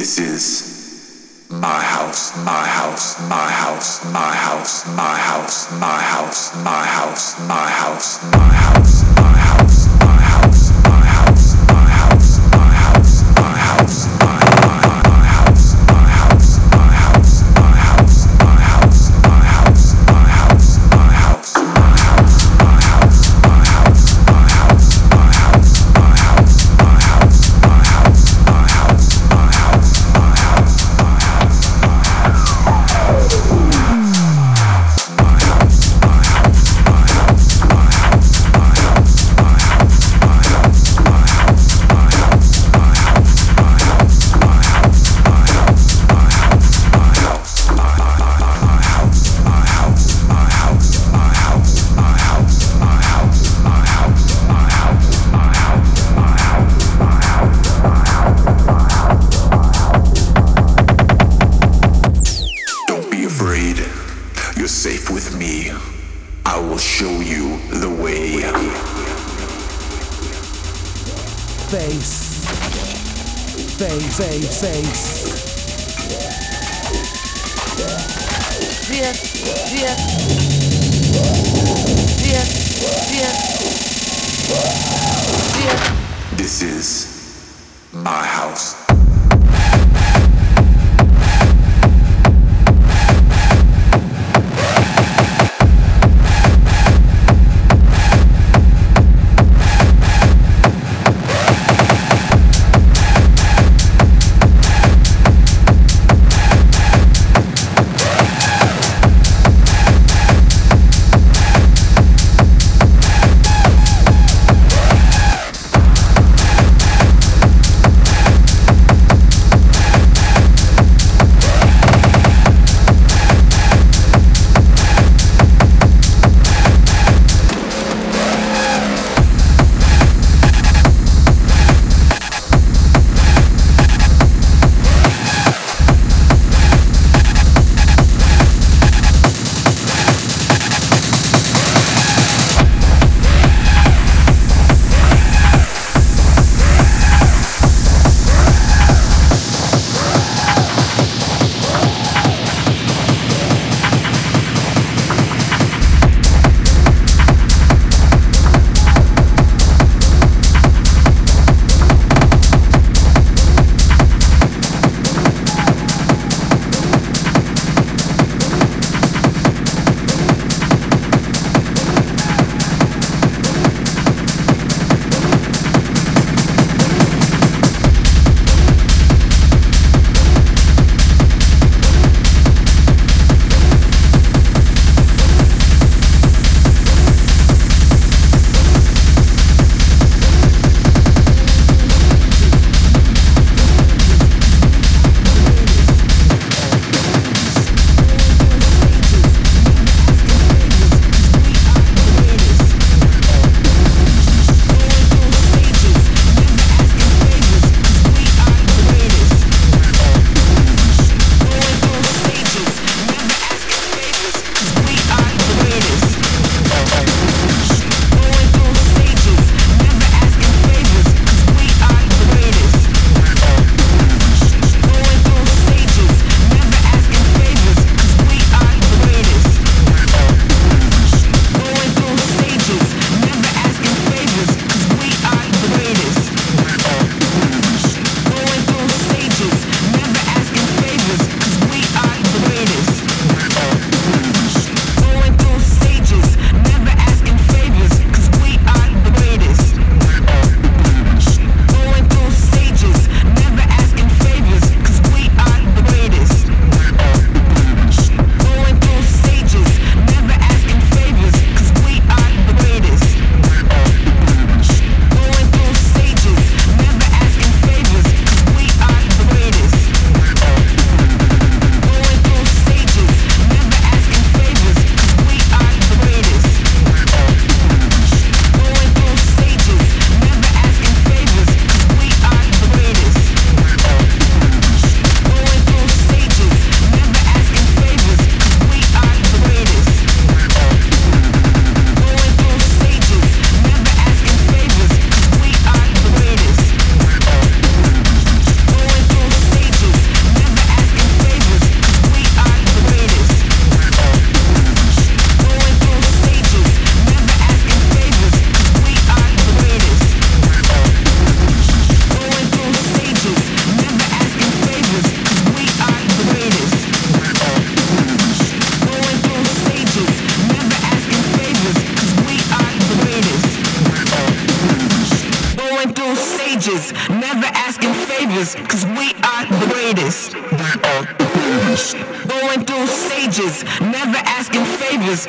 This is my house, my house, my house, my house, my house, my house, my house, my house, my house.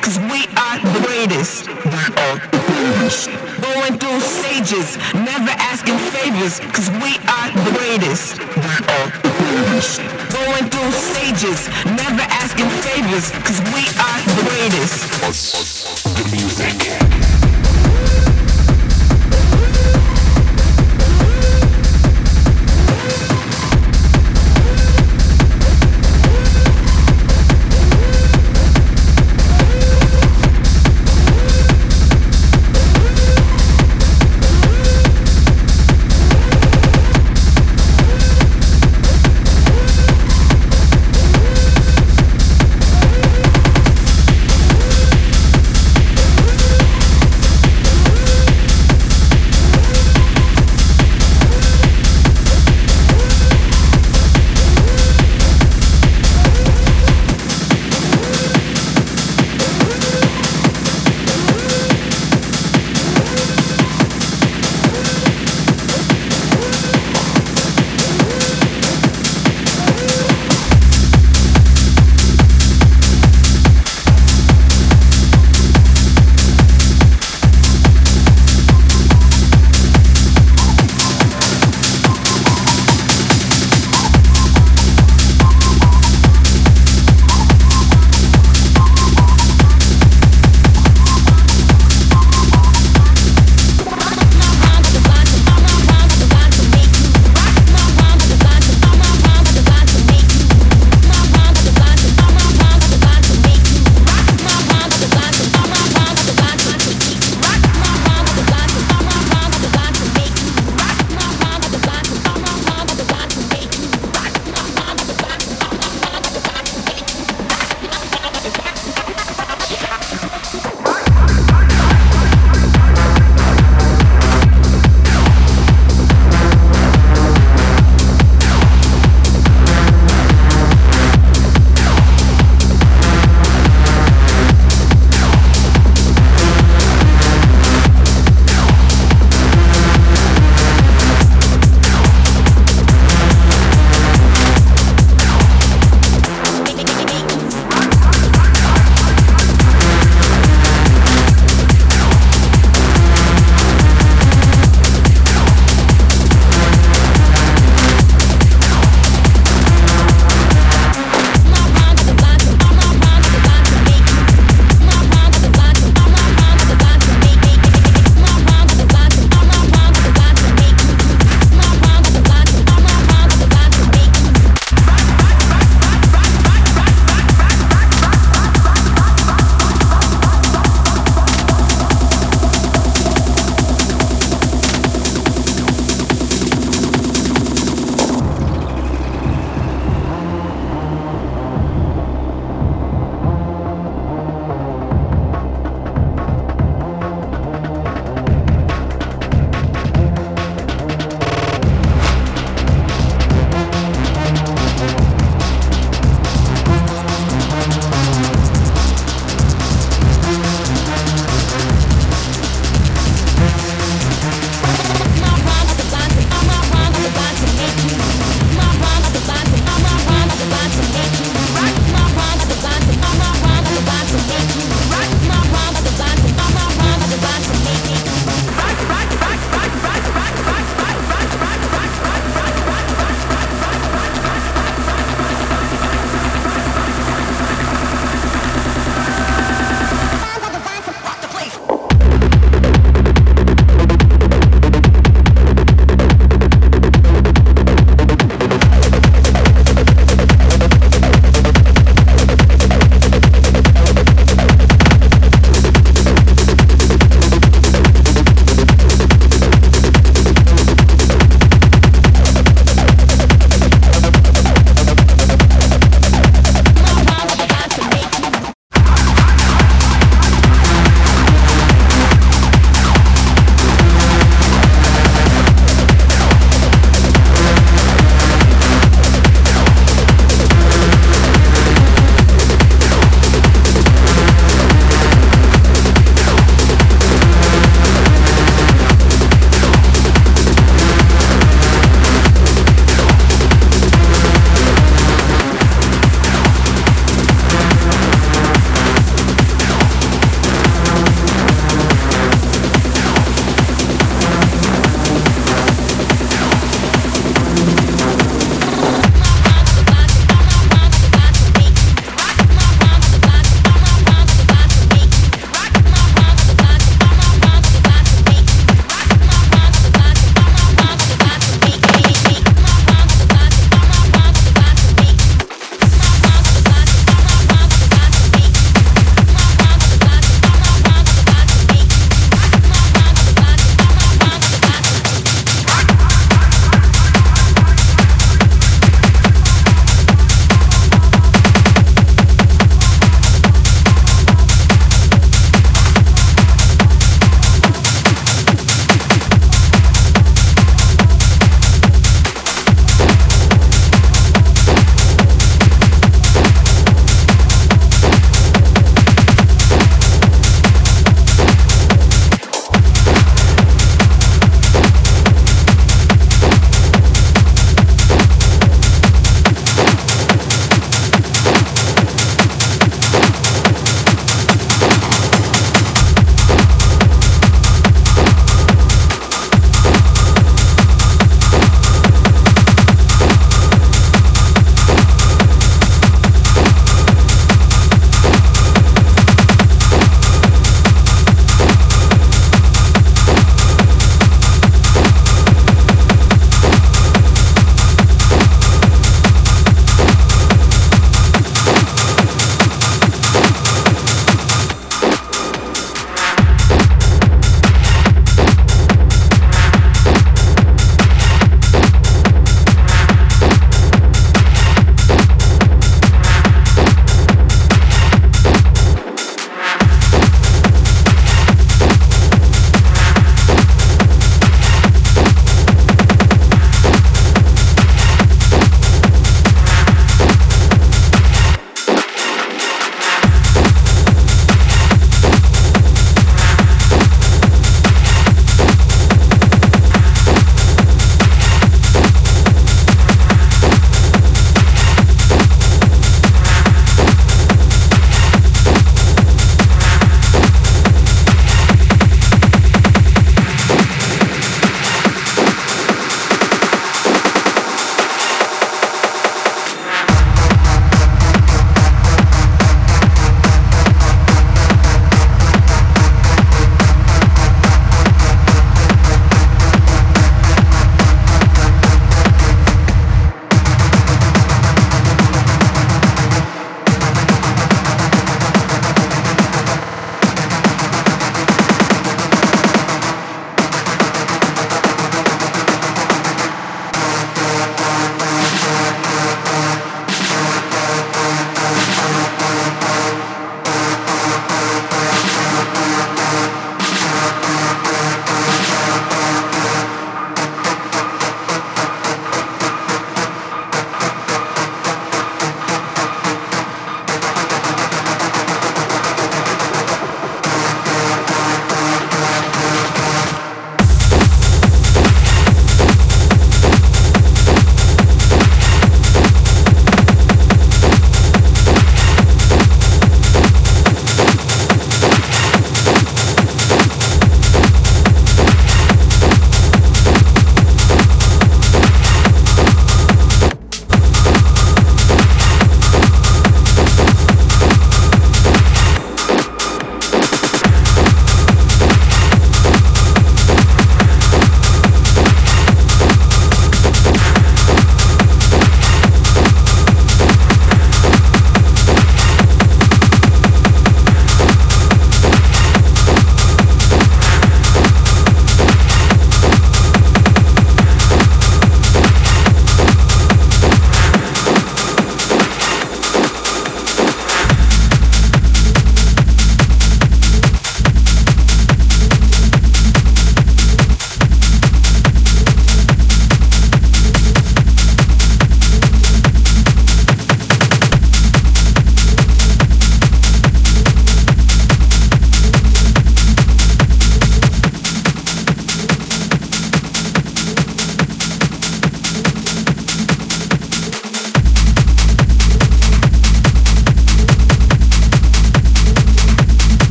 Cause we are the greatest. We are greatest. Going through stages, never asking favors, cause we are the greatest. We are greatest. Going through stages, never asking favors, cause we are the greatest. The music.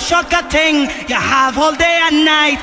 Shortcut thing you have all day and night.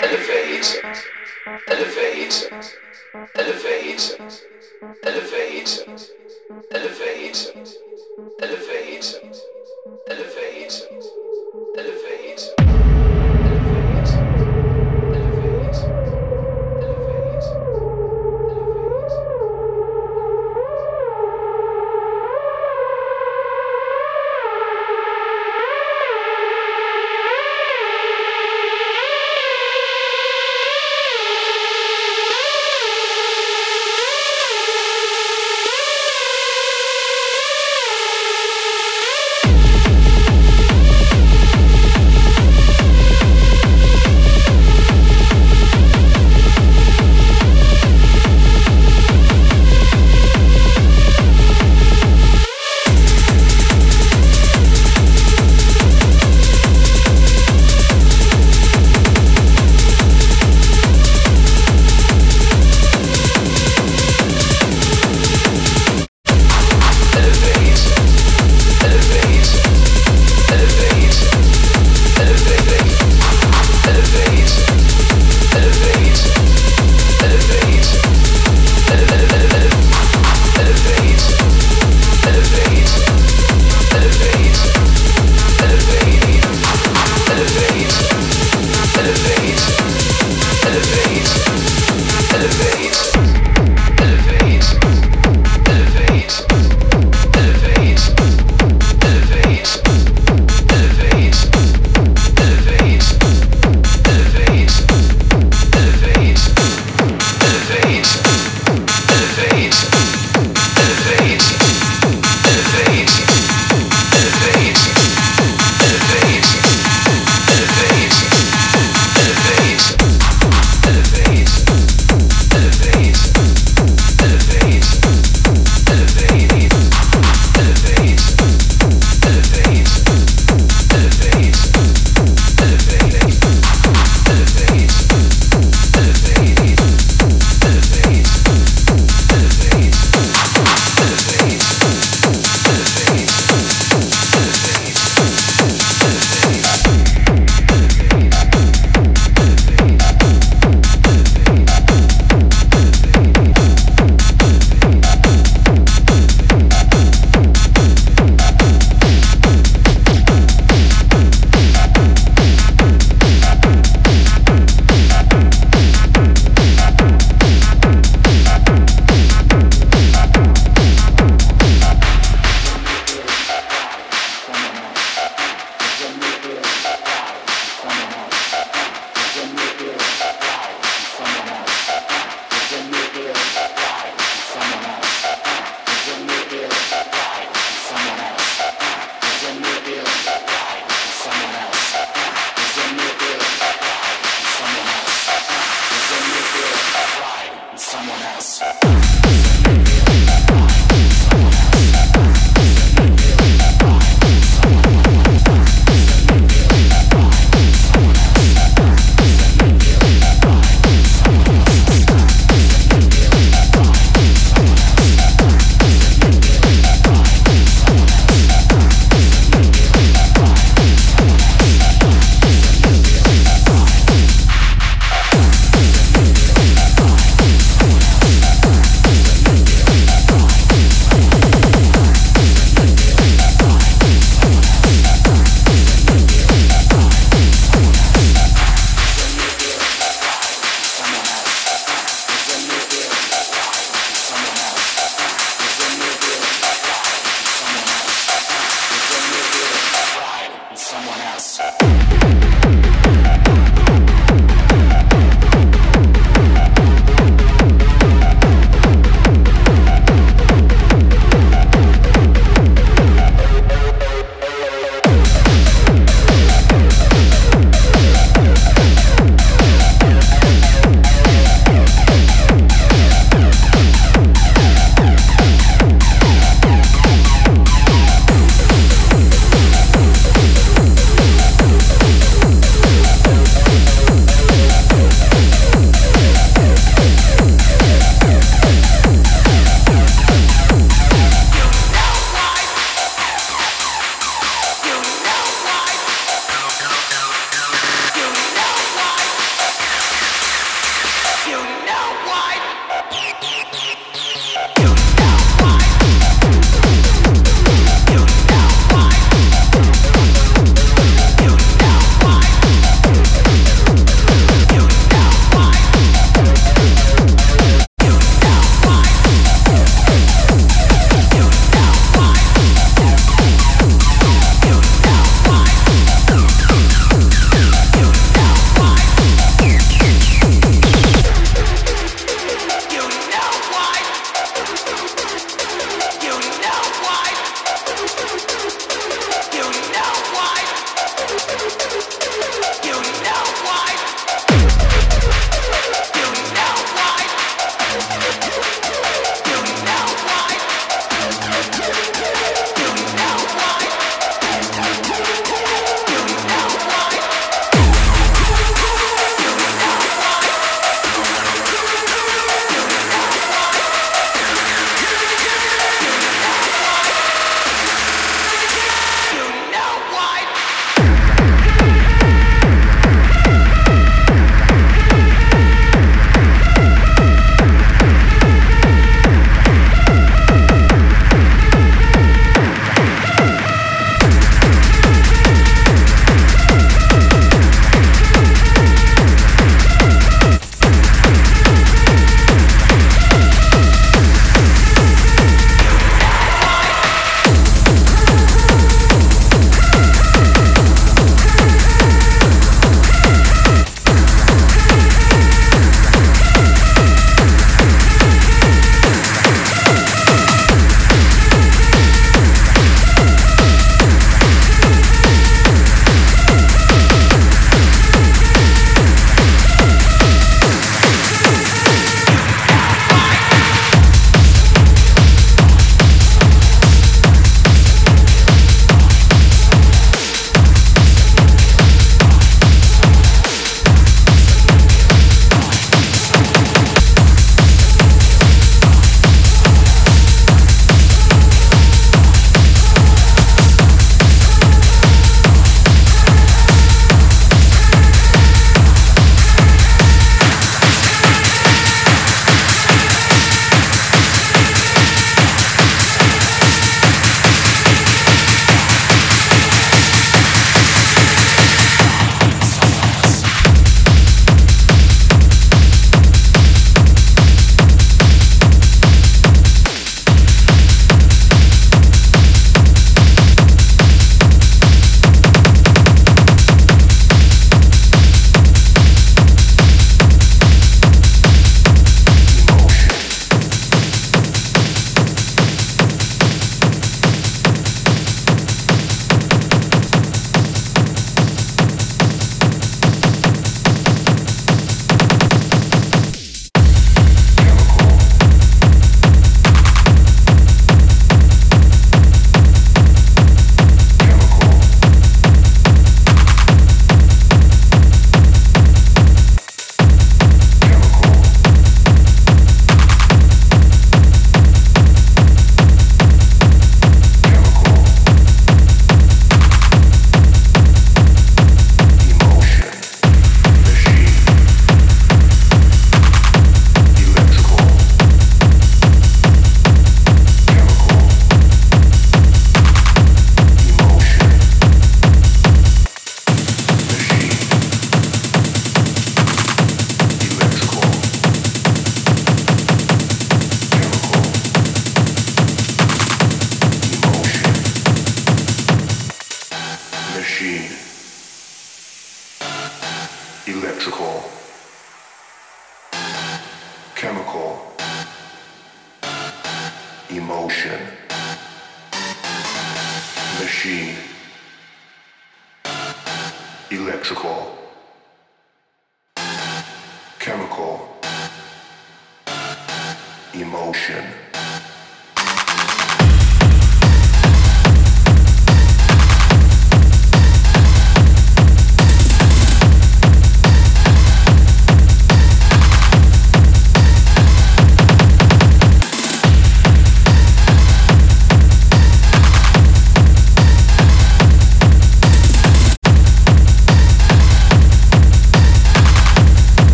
Elevate. Elevate.